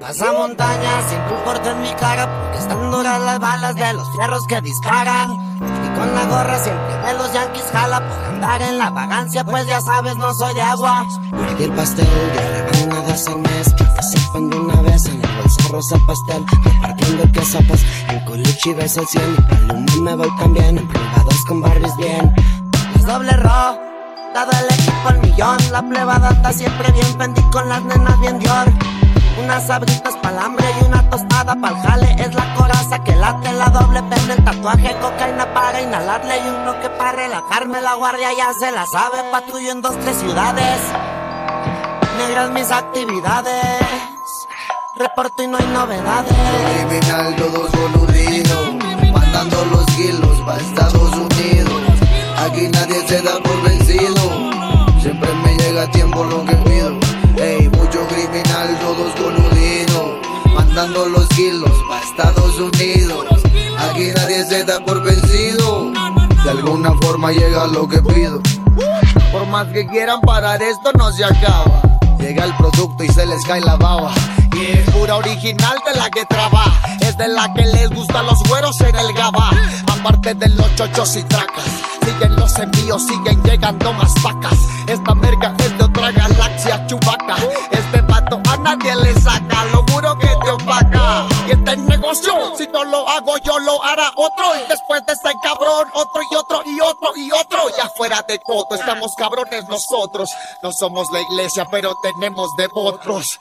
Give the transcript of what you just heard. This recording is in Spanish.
Pasa montaña sin tu en mi cara Porque están duras las balas de los fierros que disparan. Y con la gorra siempre de los yanquis jala Por andar en la vagancia pues ya sabes no soy de agua. Y el pastel de la de mes Que se de una vez en el bolso rosa pastel Repartiendo queso pues en coluchi ves el cien. Y paloma me voy también en privados con Barbies bien. Doble ro Dado el equipo al millón, la plebada anda siempre bien Pendí con las nenas bien Dior unas sabritas pa'l hambre y una tostada pa'l jale. Es la coraza que late, la doble pende, el tatuaje, cocaína para inhalarle y uno que para relajarme. La guardia ya se la sabe, patrullo en dos, tres ciudades. Negras mis actividades, reporto y no hay novedades. Criminal, todos boluditos, mandando los kilos pa' Mandando los kilos pa' Estados Unidos. Aquí nadie se da por vencido. De alguna forma llega lo que pido. Por más que quieran parar esto, no se acaba. Llega el producto y se les cae la baba. Y es pura original de la que trabaja. Es de la que les gustan los güeros en el gaba. Aparte de los chochos y tracas. Siguen los envíos, siguen llegando más vacas. Esta merca es de otra galaxia chubaca. Este pato a nadie le saca, lo juro que Y negocio, si no lo hago yo, lo hará otro. Y después de este cabrón, otro y otro y otro y otro. Ya fuera de todo, estamos cabrones nosotros. No somos la iglesia, pero tenemos devotos.